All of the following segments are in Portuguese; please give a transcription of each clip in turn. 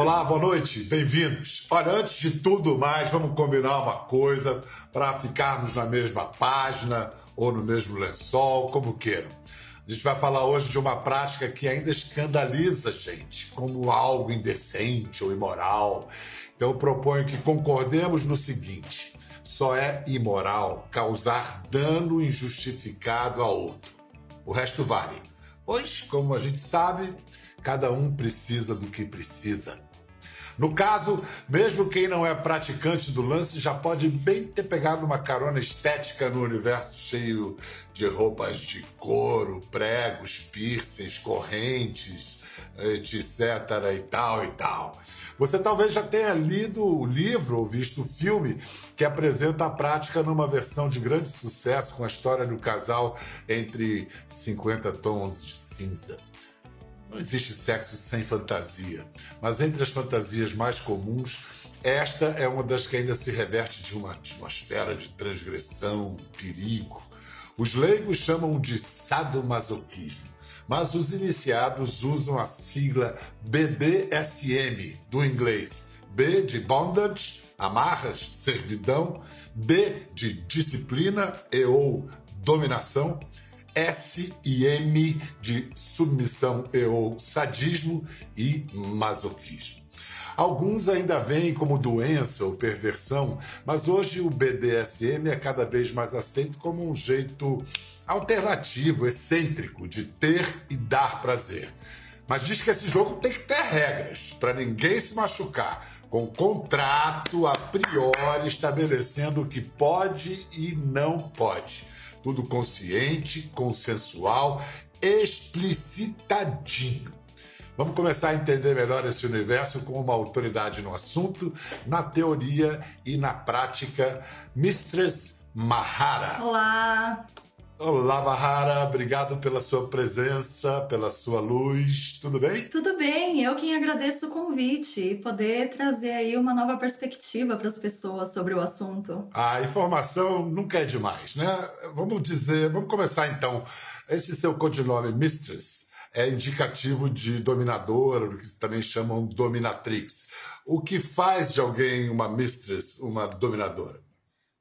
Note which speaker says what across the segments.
Speaker 1: Olá, boa noite, bem-vindos. Olha, antes de tudo mais, vamos combinar uma coisa para ficarmos na mesma página ou no mesmo lençol, como queiram. A gente vai falar hoje de uma prática que ainda escandaliza a gente como algo indecente ou imoral. Então eu proponho que concordemos no seguinte: só é imoral causar dano injustificado a outro. O resto vale. Pois, como a gente sabe, cada um precisa do que precisa. No caso, mesmo quem não é praticante do lance já pode bem ter pegado uma carona estética no universo cheio de roupas de couro, pregos, piercings, correntes, etc e tal e tal. Você talvez já tenha lido o livro ou visto o filme que apresenta a prática numa versão de grande sucesso com a história do casal entre 50 tons de cinza. Não existe sexo sem fantasia, mas entre as fantasias mais comuns, esta é uma das que ainda se reverte de uma atmosfera de transgressão, perigo. Os leigos chamam de sadomasoquismo, mas os iniciados usam a sigla BDSM, do inglês. B de bondage, amarras, servidão, D de disciplina e ou dominação, S e M de submissão e ou sadismo e masoquismo. Alguns ainda veem como doença ou perversão, mas hoje o BDSM é cada vez mais aceito como um jeito alternativo, excêntrico de ter e dar prazer. Mas diz que esse jogo tem que ter regras para ninguém se machucar, com contrato a priori estabelecendo o que pode e não pode. Tudo consciente, consensual, explicitadinho. Vamos começar a entender melhor esse universo com uma autoridade no assunto, na teoria e na prática, Mistress Mahara.
Speaker 2: Olá!
Speaker 1: Olá, Mahara, obrigado pela sua presença, pela sua luz. Tudo bem?
Speaker 2: Tudo bem, eu quem agradeço o convite e poder trazer aí uma nova perspectiva para as pessoas sobre o assunto.
Speaker 1: A informação nunca é demais, né? Vamos dizer, vamos começar então. Esse seu codinome Mistress é indicativo de dominadora, o que também chamam dominatrix. O que faz de alguém uma mistress, uma dominadora?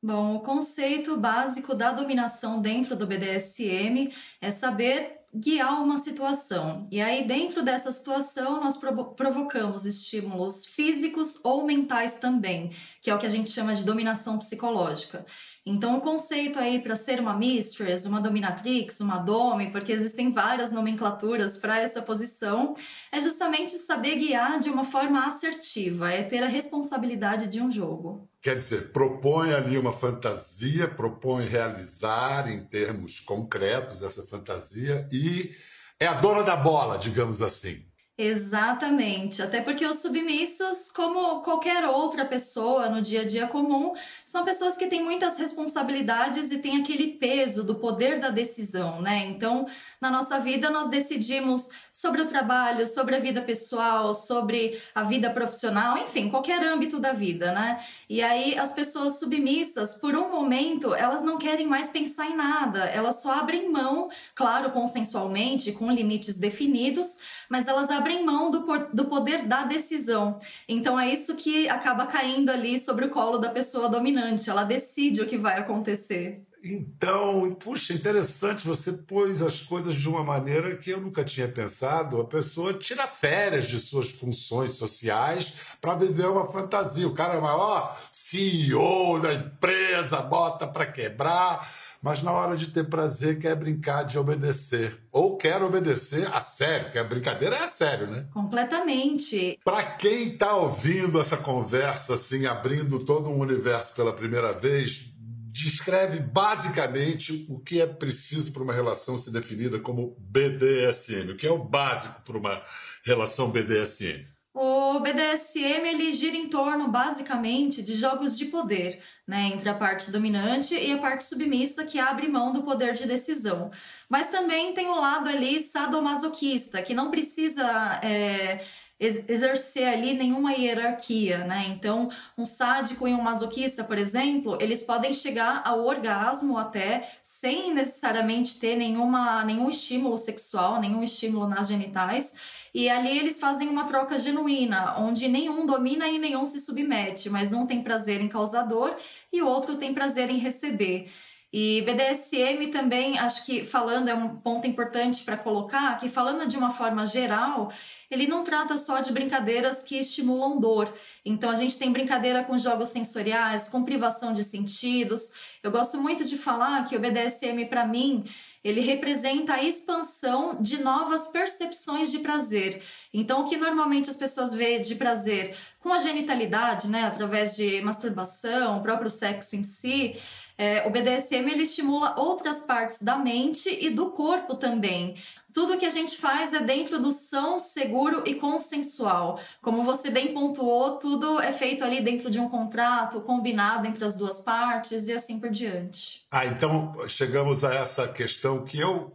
Speaker 2: Bom, o conceito básico da dominação dentro do BDSM é saber guiar uma situação. E aí, dentro dessa situação, nós provo provocamos estímulos físicos ou mentais também, que é o que a gente chama de dominação psicológica. Então, o conceito aí para ser uma mistress, uma dominatrix, uma dome, porque existem várias nomenclaturas para essa posição, é justamente saber guiar de uma forma assertiva, é ter a responsabilidade de um jogo.
Speaker 1: Quer dizer, propõe ali uma fantasia, propõe realizar em termos concretos essa fantasia e é a dona da bola, digamos assim.
Speaker 2: Exatamente, até porque os submissos, como qualquer outra pessoa no dia a dia comum, são pessoas que têm muitas responsabilidades e têm aquele peso do poder da decisão, né? Então, na nossa vida, nós decidimos sobre o trabalho, sobre a vida pessoal, sobre a vida profissional, enfim, qualquer âmbito da vida, né? E aí, as pessoas submissas, por um momento, elas não querem mais pensar em nada, elas só abrem mão, claro, consensualmente, com limites definidos, mas elas abrem abrem mão do, do poder da decisão. Então é isso que acaba caindo ali sobre o colo da pessoa dominante. Ela decide o que vai acontecer.
Speaker 1: Então, puxa, interessante, você pôs as coisas de uma maneira que eu nunca tinha pensado. A pessoa tira férias de suas funções sociais para viver uma fantasia. O cara é maior CEO da empresa, bota para quebrar mas na hora de ter prazer quer brincar de obedecer. Ou quer obedecer a sério, que a brincadeira é a sério, né?
Speaker 2: Completamente.
Speaker 1: Para quem está ouvindo essa conversa, assim, abrindo todo um universo pela primeira vez, descreve basicamente o que é preciso para uma relação ser definida como BDSM. O que é o básico para uma relação BDSM?
Speaker 2: O BDSM ele gira em torno basicamente de jogos de poder, né, entre a parte dominante e a parte submissa que abre mão do poder de decisão. Mas também tem o lado ali sadomasoquista, que não precisa é, exercer ali nenhuma hierarquia, né? Então, um sádico e um masoquista, por exemplo, eles podem chegar ao orgasmo até sem necessariamente ter nenhuma, nenhum estímulo sexual, nenhum estímulo nas genitais. E ali eles fazem uma troca genuína, onde nenhum domina e nenhum se submete, mas um tem prazer em causar dor e o outro tem prazer em receber. E BDSM também, acho que falando, é um ponto importante para colocar, que falando de uma forma geral, ele não trata só de brincadeiras que estimulam dor. Então a gente tem brincadeira com jogos sensoriais, com privação de sentidos. Eu gosto muito de falar que o BDSM, para mim, ele representa a expansão de novas percepções de prazer. Então, o que normalmente as pessoas veem de prazer com a genitalidade, né, através de masturbação, o próprio sexo em si, é, o BDSM ele estimula outras partes da mente e do corpo também. Tudo que a gente faz é dentro do são, seguro e consensual. Como você bem pontuou, tudo é feito ali dentro de um contrato, combinado entre as duas partes e assim por diante.
Speaker 1: Ah, então chegamos a essa questão que eu.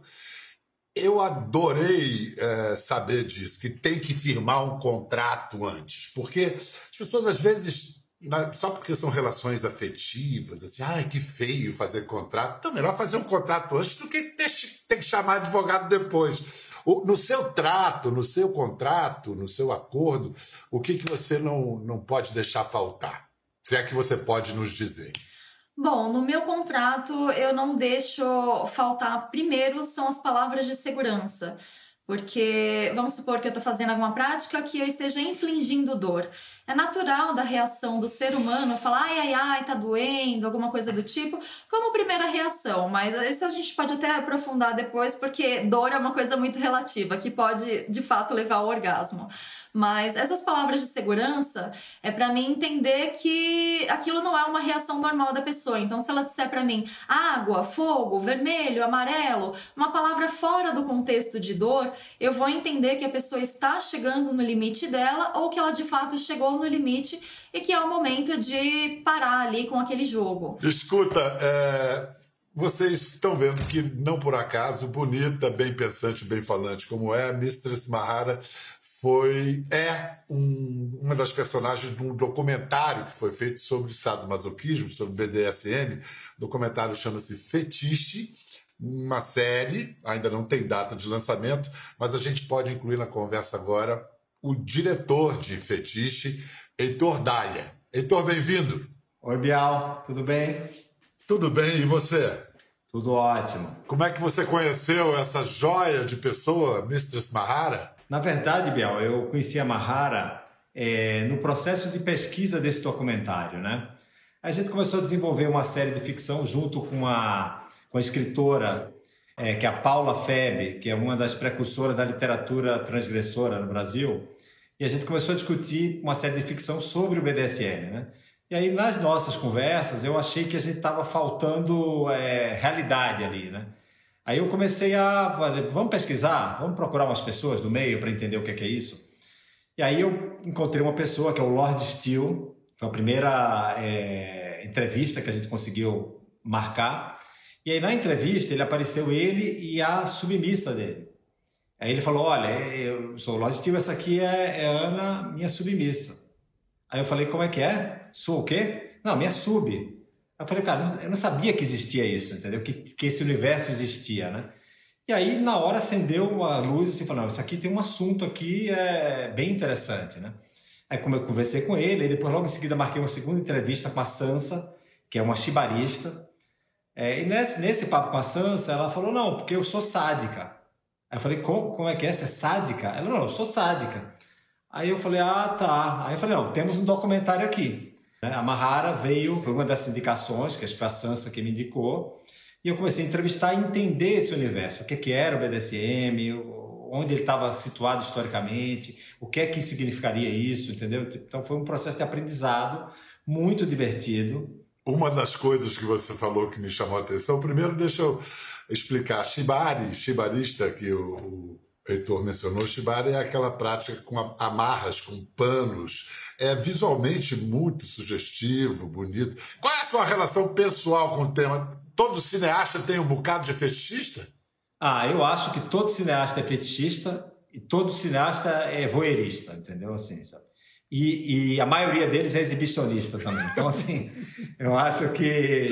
Speaker 1: Eu adorei é, saber disso, que tem que firmar um contrato antes, porque as pessoas às vezes só porque são relações afetivas, assim, ai, que feio fazer contrato. Então, melhor fazer um contrato antes do que ter, ter que chamar advogado depois. no seu trato, no seu contrato, no seu acordo, o que, que você não, não pode deixar faltar? Se é que você pode nos dizer.
Speaker 2: Bom, no meu contrato eu não deixo faltar. Primeiro são as palavras de segurança. Porque vamos supor que eu estou fazendo alguma prática que eu esteja infligindo dor. É natural da reação do ser humano falar ai, ai, ai, tá doendo, alguma coisa do tipo, como primeira reação. Mas isso a gente pode até aprofundar depois, porque dor é uma coisa muito relativa, que pode de fato levar ao orgasmo. Mas essas palavras de segurança é para mim entender que aquilo não é uma reação normal da pessoa. Então, se ela disser para mim água, fogo, vermelho, amarelo, uma palavra fora do contexto de dor, eu vou entender que a pessoa está chegando no limite dela ou que ela de fato chegou no limite e que é o momento de parar ali com aquele jogo.
Speaker 1: Escuta, é, vocês estão vendo que, não por acaso, bonita, bem pensante, bem falante como é, a Mistress Mahara foi é um, uma das personagens de um documentário que foi feito sobre sadomasoquismo, sobre BDSM. O documentário chama-se Fetiche, uma série, ainda não tem data de lançamento, mas a gente pode incluir na conversa agora o diretor de Fetiche, Heitor Dália. Heitor, bem-vindo.
Speaker 3: Oi, Bial, tudo bem?
Speaker 1: Tudo bem, e você?
Speaker 3: Tudo ótimo.
Speaker 1: Como é que você conheceu essa joia de pessoa, Mistress Mahara?
Speaker 3: Na verdade, Biel, eu conheci a Mahara é, no processo de pesquisa desse documentário, né? A gente começou a desenvolver uma série de ficção junto com a, com a escritora, é, que é a Paula Febe, que é uma das precursoras da literatura transgressora no Brasil. E a gente começou a discutir uma série de ficção sobre o BDSM, né? E aí, nas nossas conversas, eu achei que a gente estava faltando é, realidade ali, né? Aí eu comecei a, vamos pesquisar, vamos procurar umas pessoas do meio para entender o que é, que é isso. E aí eu encontrei uma pessoa que é o Lord Steele, foi a primeira é, entrevista que a gente conseguiu marcar. E aí na entrevista ele apareceu ele e a submissa dele. Aí ele falou, olha, eu sou o Lord Steele, essa aqui é, é Ana, minha submissa. Aí eu falei, como é que é? Sou o quê? Não, minha sub. Eu falei, cara, eu não sabia que existia isso, entendeu? Que, que esse universo existia, né? E aí, na hora, acendeu a luz e assim, falou, não, isso aqui tem um assunto aqui é, bem interessante, né? Aí como eu conversei com ele, e depois logo em seguida marquei uma segunda entrevista com a Sansa, que é uma chibarista. É, e nesse, nesse papo com a Sansa, ela falou, não, porque eu sou sádica. Aí eu falei, como, como é que é? Você é sádica? Ela, não, eu sou sádica. Aí eu falei, ah, tá. Aí eu falei, não, temos um documentário aqui. Né? A Mahara veio, foi uma das indicações, que acho que foi a Sansa que me indicou, e eu comecei a entrevistar e entender esse universo, o que, que era o BDSM, onde ele estava situado historicamente, o que é que significaria isso, entendeu? Então foi um processo de aprendizado muito divertido.
Speaker 1: Uma das coisas que você falou que me chamou a atenção, primeiro deixa eu explicar, Shibari, Shibarista, que o, Heitor mencionou, Shibari é aquela prática com amarras, com panos. É visualmente muito sugestivo, bonito. Qual é a sua relação pessoal com o tema? Todo cineasta tem um bocado de fetichista?
Speaker 3: Ah, eu acho que todo cineasta é fetichista e todo cineasta é voyeurista, entendeu? Assim, sabe? E, e, a maioria deles é exibicionista também. Então, assim, eu acho que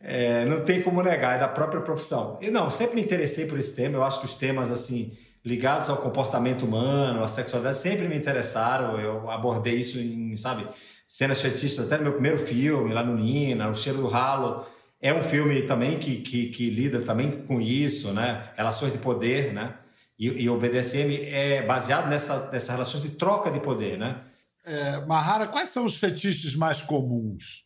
Speaker 3: é, não tem como negar, é da própria profissão. Eu não, sempre me interessei por esse tema. Eu acho que os temas, assim, ligados ao comportamento humano, à sexualidade, sempre me interessaram. Eu abordei isso em, sabe, cenas fetichistas, até no meu primeiro filme, lá no Nina, O Cheiro do Ralo. É um filme também que, que, que lida também com isso, né? Relações de poder, né? E, e o BDSM é baseado nessa, nessa relação de troca de poder, né?
Speaker 1: É, Mahara, quais são os fetiches mais comuns?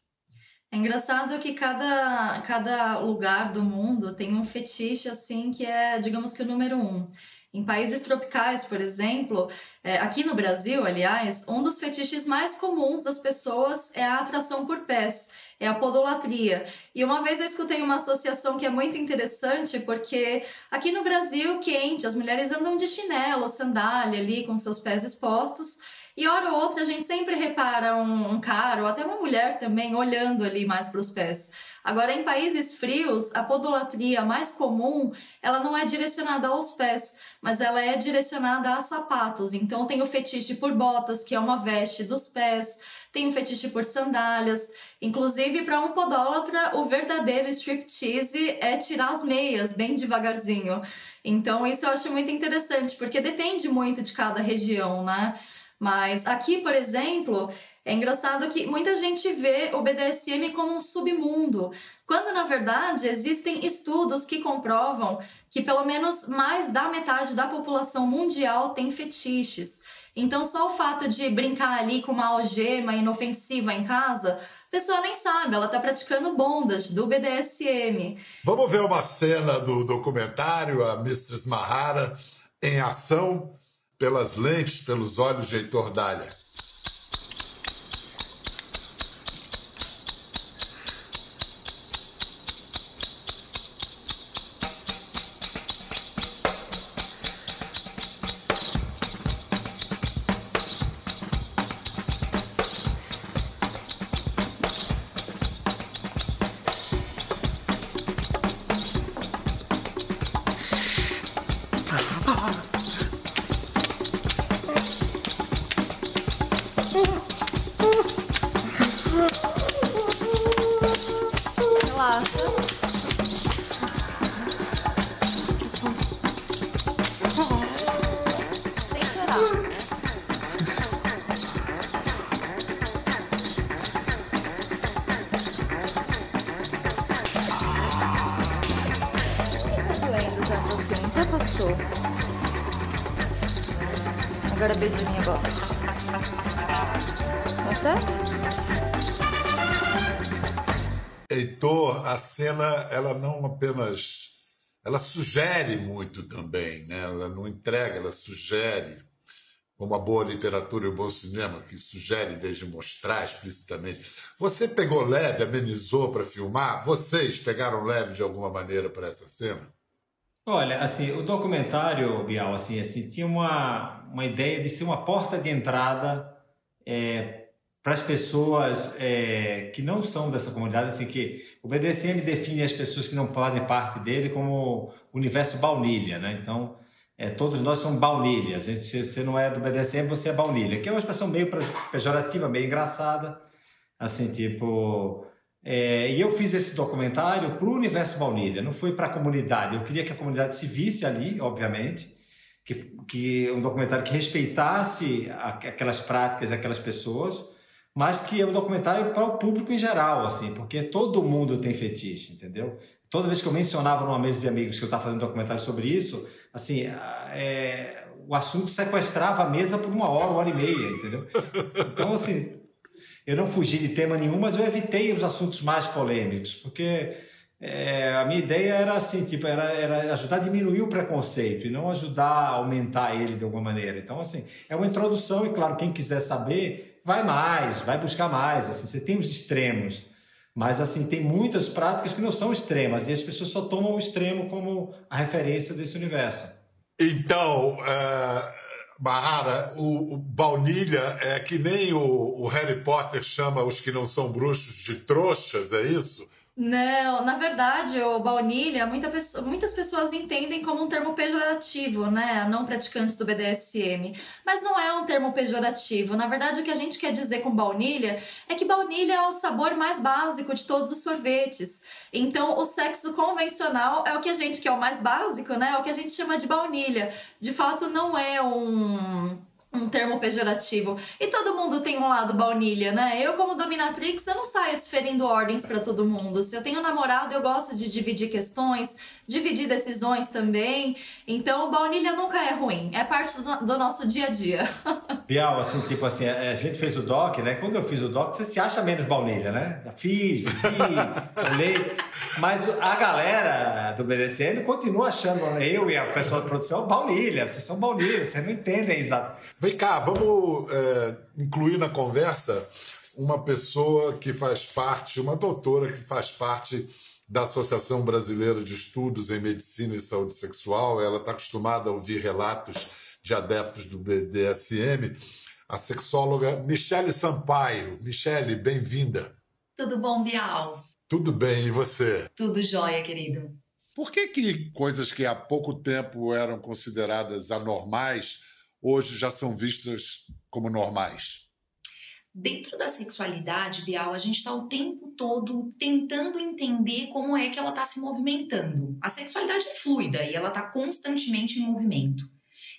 Speaker 2: É engraçado que cada, cada lugar do mundo tem um fetiche assim que é, digamos que o número um. Em países tropicais, por exemplo, é, aqui no Brasil, aliás, um dos fetiches mais comuns das pessoas é a atração por pés, é a podolatria. E uma vez eu escutei uma associação que é muito interessante, porque aqui no Brasil, quente, as mulheres andam de chinelo, sandália ali, com seus pés expostos. E hora ou outra a gente sempre repara um, um cara ou até uma mulher também olhando ali mais para os pés. Agora, em países frios, a podolatria mais comum, ela não é direcionada aos pés, mas ela é direcionada a sapatos. Então tem o fetiche por botas, que é uma veste dos pés, tem o fetiche por sandálias. Inclusive, para um podólatra, o verdadeiro striptease é tirar as meias bem devagarzinho. Então, isso eu acho muito interessante, porque depende muito de cada região, né? Mas aqui, por exemplo, é engraçado que muita gente vê o BDSM como um submundo, quando na verdade existem estudos que comprovam que pelo menos mais da metade da população mundial tem fetiches. Então, só o fato de brincar ali com uma algema inofensiva em casa, a pessoa nem sabe, ela está praticando bondas do BDSM.
Speaker 1: Vamos ver uma cena do documentário, a Mistress Mahara em ação pelas lentes, pelos olhos de Heitor Dália. cena ela não apenas ela sugere muito também, né? Ela não entrega, ela sugere, como a boa literatura e o bom cinema que sugere desde mostrar explicitamente. Você pegou leve, amenizou para filmar? Vocês pegaram leve de alguma maneira para essa cena?
Speaker 3: Olha, assim, o documentário, Bial, assim, assim, tinha uma, uma ideia de ser uma porta de entrada é, para as pessoas é, que não são dessa comunidade, assim que o BDSM define as pessoas que não fazem parte dele como universo baunilha, né? Então, é, todos nós somos baunilhas. Se você não é do BDSM, você é baunilha, que é uma expressão meio pejorativa, meio engraçada, assim, tipo... É, e eu fiz esse documentário para o universo baunilha, não foi para a comunidade. Eu queria que a comunidade se visse ali, obviamente, que, que um documentário que respeitasse aquelas práticas, aquelas pessoas, mas que é um documentário para o público em geral, assim, porque todo mundo tem fetiche, entendeu? Toda vez que eu mencionava numa mesa de amigos que eu estava fazendo um documentário sobre isso, assim, é, o assunto sequestrava a mesa por uma hora, uma hora e meia, entendeu? Então, assim, eu não fugi de tema nenhum, mas eu evitei os assuntos mais polêmicos, porque é, a minha ideia era assim, tipo, era, era ajudar a diminuir o preconceito e não ajudar a aumentar ele de alguma maneira. Então, assim, é uma introdução e, claro, quem quiser saber vai mais, vai buscar mais. Assim, você tem os extremos, mas assim tem muitas práticas que não são extremas e as pessoas só tomam o extremo como a referência desse universo.
Speaker 1: Então, uh, Bahara, o, o, baunilha é que nem o, o Harry Potter chama os que não são bruxos de trouxas, é isso?
Speaker 2: Não, na verdade, o baunilha, muita pessoa, muitas pessoas entendem como um termo pejorativo, né? Não praticantes do BDSM. Mas não é um termo pejorativo. Na verdade, o que a gente quer dizer com baunilha é que baunilha é o sabor mais básico de todos os sorvetes. Então, o sexo convencional é o que a gente, que é o mais básico, né? É o que a gente chama de baunilha. De fato, não é um um termo pejorativo. E todo mundo tem um lado baunilha, né? Eu, como dominatrix, eu não saio desferindo ordens para todo mundo. Se eu tenho namorado, eu gosto de dividir questões, dividir decisões também. Então, baunilha nunca é ruim. É parte do, do nosso dia a dia.
Speaker 3: Bial, assim, tipo assim, a gente fez o doc, né? Quando eu fiz o doc, você se acha menos baunilha, né? Já fiz, vivi, olhei. Mas a galera do BDSM continua achando eu e a pessoa da produção baunilha. Vocês são baunilha, vocês não entendem exato.
Speaker 1: Vem cá, vamos é, incluir na conversa uma pessoa que faz parte, uma doutora que faz parte da Associação Brasileira de Estudos em Medicina e Saúde Sexual. Ela está acostumada a ouvir relatos de adeptos do BDSM. A sexóloga Michele Sampaio. Michele, bem-vinda.
Speaker 4: Tudo bom, Bial?
Speaker 1: Tudo bem, e você?
Speaker 4: Tudo jóia, querido.
Speaker 1: Por que, que coisas que há pouco tempo eram consideradas anormais hoje já são vistas como normais?
Speaker 4: Dentro da sexualidade, Bial, a gente está o tempo todo tentando entender como é que ela está se movimentando. A sexualidade é fluida e ela está constantemente em movimento.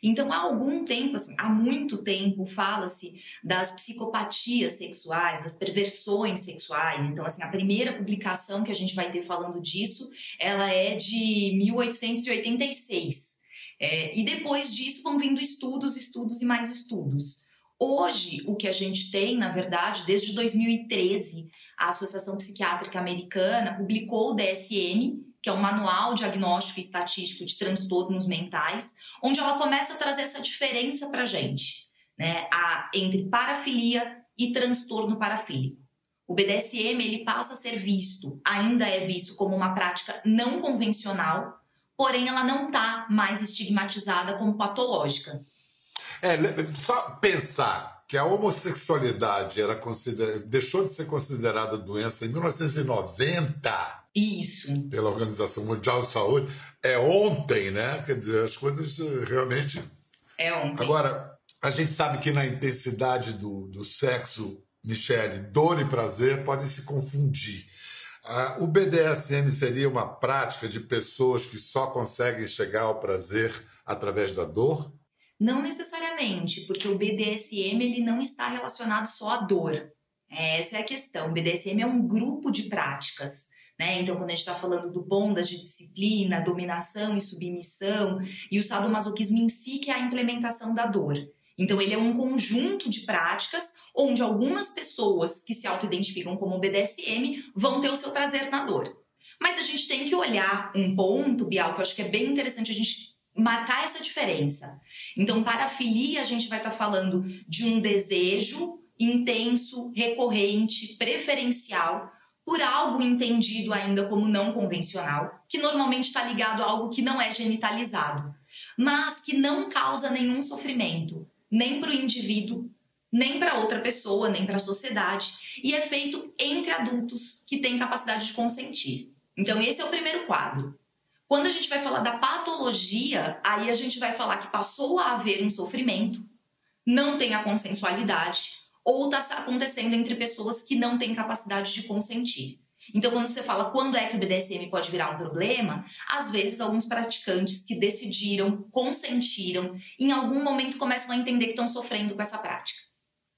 Speaker 4: Então, há algum tempo, assim, há muito tempo, fala-se das psicopatias sexuais, das perversões sexuais. Então, assim, a primeira publicação que a gente vai ter falando disso, ela é de 1886. É, e depois disso vão vindo estudos, estudos e mais estudos. Hoje, o que a gente tem, na verdade, desde 2013, a Associação Psiquiátrica Americana publicou o DSM, que é um manual diagnóstico e estatístico de transtornos mentais, onde ela começa a trazer essa diferença para a gente, né, a, entre parafilia e transtorno parafílico. O BDSM ele passa a ser visto, ainda é visto como uma prática não convencional, porém ela não está mais estigmatizada como patológica.
Speaker 1: É, só pensar que a homossexualidade era consider... deixou de ser considerada doença em 1990.
Speaker 4: Isso.
Speaker 1: Pela Organização Mundial de Saúde. É ontem, né? Quer dizer, as coisas eh, realmente.
Speaker 4: É ontem.
Speaker 1: Agora, a gente sabe que na intensidade do, do sexo, Michele, dor e prazer podem se confundir. Ah, o BDSM seria uma prática de pessoas que só conseguem chegar ao prazer através da dor?
Speaker 4: Não necessariamente, porque o BDSM ele não está relacionado só à dor. Essa é a questão. O BDSM é um grupo de práticas. Né? Então, quando a gente está falando do bonda de disciplina, dominação e submissão, e o sadomasoquismo em si, que é a implementação da dor. Então, ele é um conjunto de práticas onde algumas pessoas que se auto-identificam como BDSM vão ter o seu prazer na dor. Mas a gente tem que olhar um ponto, Bial, que eu acho que é bem interessante a gente marcar essa diferença. Então, para a filia, a gente vai estar tá falando de um desejo intenso, recorrente, preferencial por algo entendido ainda como não convencional, que normalmente está ligado a algo que não é genitalizado, mas que não causa nenhum sofrimento, nem para o indivíduo, nem para outra pessoa, nem para a sociedade, e é feito entre adultos que têm capacidade de consentir. Então, esse é o primeiro quadro. Quando a gente vai falar da patologia, aí a gente vai falar que passou a haver um sofrimento, não tem a consensualidade, ou está acontecendo entre pessoas que não têm capacidade de consentir. Então, quando você fala quando é que o BDSM pode virar um problema, às vezes alguns praticantes que decidiram, consentiram, em algum momento começam a entender que estão sofrendo com essa prática.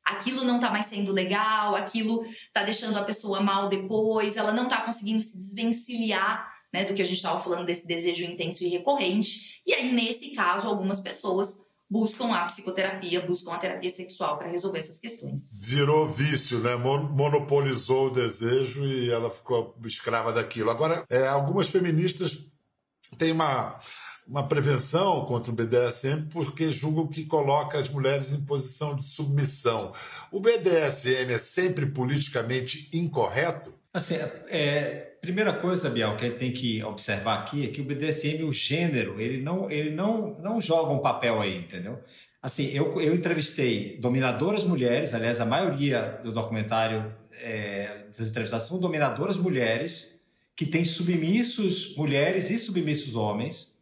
Speaker 4: Aquilo não está mais sendo legal, aquilo está deixando a pessoa mal depois, ela não está conseguindo se desvencilhar né, do que a gente estava falando desse desejo intenso e recorrente. E aí, nesse caso, algumas pessoas buscam a psicoterapia, buscam a terapia sexual para resolver essas questões.
Speaker 1: Virou vício, né? Monopolizou o desejo e ela ficou escrava daquilo. Agora, é, algumas feministas têm uma, uma prevenção contra o BDSM porque julgam que coloca as mulheres em posição de submissão. O BDSM é sempre politicamente incorreto?
Speaker 3: Assim, é, Primeira coisa, Biel, que a gente tem que observar aqui é que o BDSM, o gênero, ele não, ele não, não joga um papel aí, entendeu? Assim, eu, eu entrevistei dominadoras mulheres, aliás, a maioria do documentário é, das entrevistadas são dominadoras mulheres, que tem submissos mulheres e submissos homens.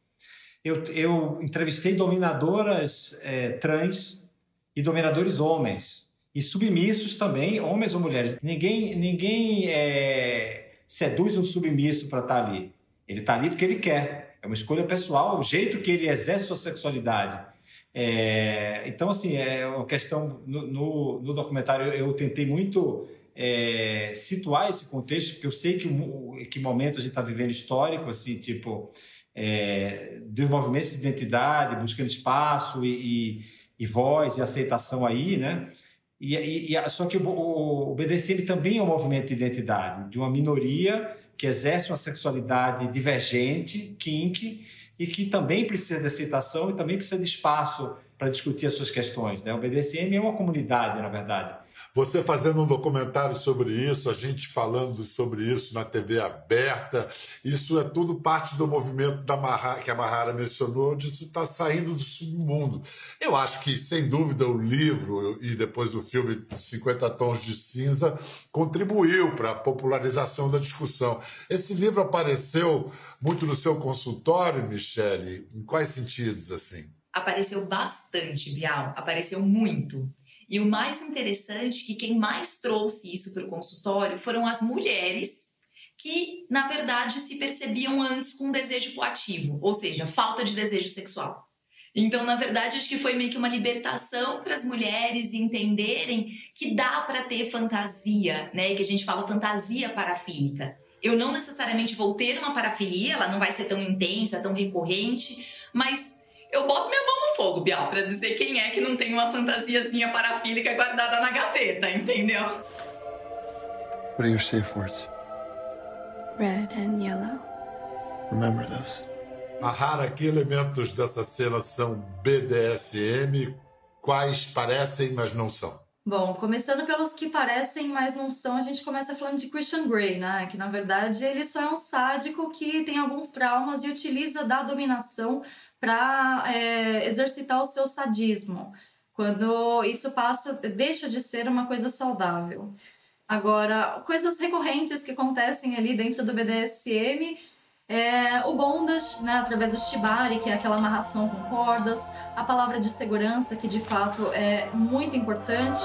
Speaker 3: Eu, eu entrevistei dominadoras é, trans e dominadores homens e submissos também, homens ou mulheres. Ninguém, ninguém é, seduz um submisso para estar tá ali. Ele está ali porque ele quer. É uma escolha pessoal, o jeito que ele exerce sua sexualidade. É, então, assim, é uma questão. No, no, no documentário, eu, tentei muito é, situar esse contexto, porque eu sei que, o, que momento a gente está vivendo histórico, assim, tipo, é, movimentos de identidade, buscando espaço e, e, e voz e aceitação aí, né? E, e, e, só que o, o BDSM também é um movimento de identidade, de uma minoria que exerce uma sexualidade divergente, kink, e que também precisa de aceitação e também precisa de espaço para discutir as suas questões. Né? O BDSM é uma comunidade, na verdade.
Speaker 1: Você fazendo um documentário sobre isso, a gente falando sobre isso na TV aberta, isso é tudo parte do movimento da Mahara, que a Mahara mencionou, disso está saindo do submundo. Eu acho que, sem dúvida, o livro e depois o filme 50 Tons de Cinza contribuiu para a popularização da discussão. Esse livro apareceu muito no seu consultório, Michele? Em quais sentidos, assim?
Speaker 4: Apareceu bastante, Bial. Apareceu muito. E o mais interessante é que quem mais trouxe isso para o consultório foram as mulheres que, na verdade, se percebiam antes com desejo ativo, ou seja, falta de desejo sexual. Então, na verdade, acho que foi meio que uma libertação para as mulheres entenderem que dá para ter fantasia, né? Que a gente fala fantasia parafílica. Eu não necessariamente vou ter uma parafilia, ela não vai ser tão intensa, tão recorrente, mas eu boto minha mão no fogo, Bial, pra dizer quem é que não tem uma fantasiazinha parafílica guardada na gaveta, entendeu?
Speaker 5: What are your safe words?
Speaker 6: Red and yellow.
Speaker 5: Remember those.
Speaker 1: Mahara, que elementos dessa cena são BDSM? Quais parecem, mas não são?
Speaker 2: Bom, começando pelos que parecem, mas não são, a gente começa falando de Christian Grey, né? Que na verdade ele só é um sádico que tem alguns traumas e utiliza da dominação para é, exercitar o seu sadismo, quando isso passa, deixa de ser uma coisa saudável. Agora, coisas recorrentes que acontecem ali dentro do BDSM é o bondage, né, através do shibari, que é aquela amarração com cordas, a palavra de segurança, que de fato é muito importante.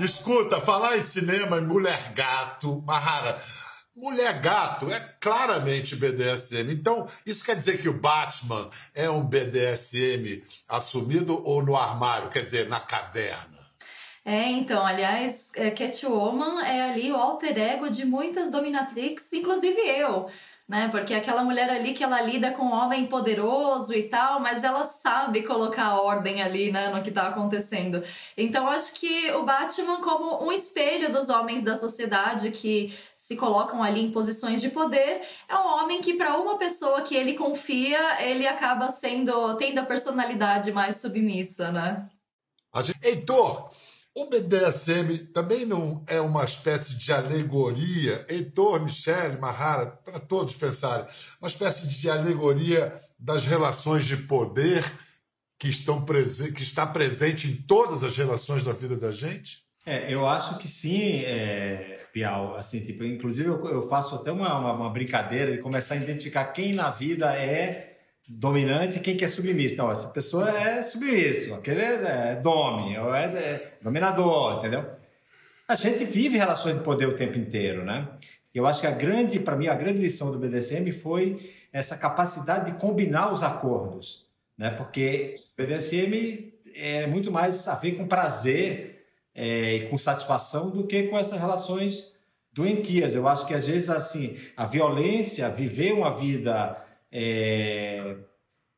Speaker 1: Escuta, falar em cinema mulher gato, Mahara, Mulher gato é claramente BDSM. Então, isso quer dizer que o Batman é um BDSM assumido ou no armário, quer dizer, na caverna?
Speaker 2: É, então, aliás, é, Catwoman é ali o alter ego de muitas dominatrix, inclusive eu né? Porque aquela mulher ali que ela lida com um homem poderoso e tal, mas ela sabe colocar ordem ali, né, no que tá acontecendo. Então acho que o Batman como um espelho dos homens da sociedade que se colocam ali em posições de poder, é um homem que para uma pessoa que ele confia, ele acaba sendo tendo a personalidade mais submissa, né?
Speaker 1: Heitor, o BDSM também não é uma espécie de alegoria, Heitor, Michele, Mahara, para todos pensarem, uma espécie de alegoria das relações de poder que, estão que está presente em todas as relações da vida da gente?
Speaker 3: É, eu acho que sim, é. Assim, tipo, inclusive eu, eu faço até uma, uma, uma brincadeira de começar a identificar quem na vida é dominante e quem que é submisso. Não, essa pessoa é submisso, aquele é, é dome, é, é dominador, entendeu? A gente vive relações de poder o tempo inteiro, né? Eu acho que a grande, para mim, a grande lição do BDSM foi essa capacidade de combinar os acordos, né? Porque BDSM é muito mais a ver com prazer é, e com satisfação do que com essas relações doentias. Eu acho que às vezes assim a violência, viver uma vida é,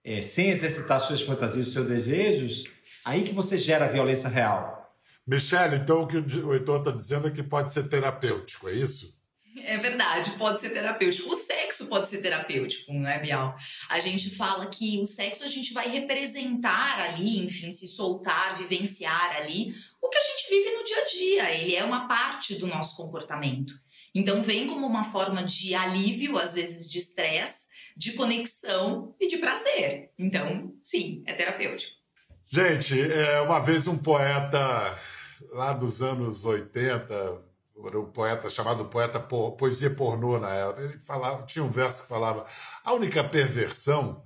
Speaker 3: é, sem exercitar suas fantasias, seus desejos, aí que você gera violência real.
Speaker 1: Michele, então o que o Heitor está dizendo é que pode ser terapêutico, é isso?
Speaker 4: É verdade, pode ser terapêutico. O sexo pode ser terapêutico, não é, Bial? A gente fala que o sexo a gente vai representar ali, enfim, se soltar, vivenciar ali o que a gente vive no dia a dia. Ele é uma parte do nosso comportamento. Então, vem como uma forma de alívio, às vezes de estresse, de conexão e de prazer. Então, sim, é terapêutico.
Speaker 1: Gente, é, uma vez um poeta lá dos anos 80, era um poeta chamado poeta po, poesia pornô na época. Ele falava, tinha um verso que falava: a única perversão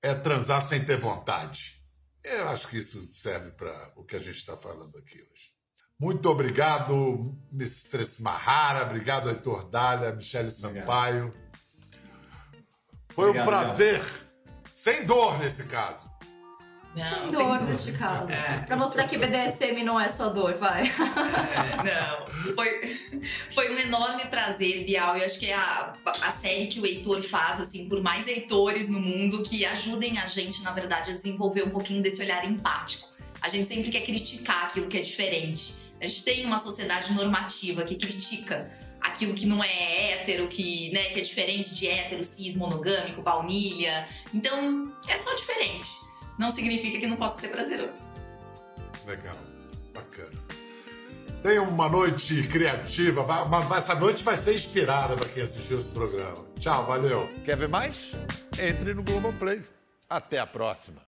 Speaker 1: é transar sem ter vontade. Eu acho que isso serve para o que a gente está falando aqui hoje. Muito obrigado, Mistress Mahara, obrigado, Heitor Dália, Michele Sampaio. Foi
Speaker 3: Obrigado,
Speaker 1: um prazer, sem dor nesse caso.
Speaker 4: Não,
Speaker 2: Sem
Speaker 4: sem
Speaker 2: dor neste caso.
Speaker 4: É.
Speaker 2: Pra mostrar que BDSM não é só dor, vai.
Speaker 4: Não, foi, foi um enorme prazer, Bial. Eu acho que é a, a série que o Heitor faz, assim, por mais Heitores no mundo que ajudem a gente, na verdade, a desenvolver um pouquinho desse olhar empático. A gente sempre quer criticar aquilo que é diferente. A gente tem uma sociedade normativa que critica aquilo que não é hétero, que, né, que é diferente de hétero, cis, monogâmico, baunilha. Então, é só diferente. Não significa que não possa ser prazeroso.
Speaker 1: Legal, bacana. Tenha uma noite criativa. essa noite vai ser inspirada para quem assistiu esse programa. Tchau, valeu.
Speaker 7: Quer ver mais? Entre no Globoplay. Até a próxima.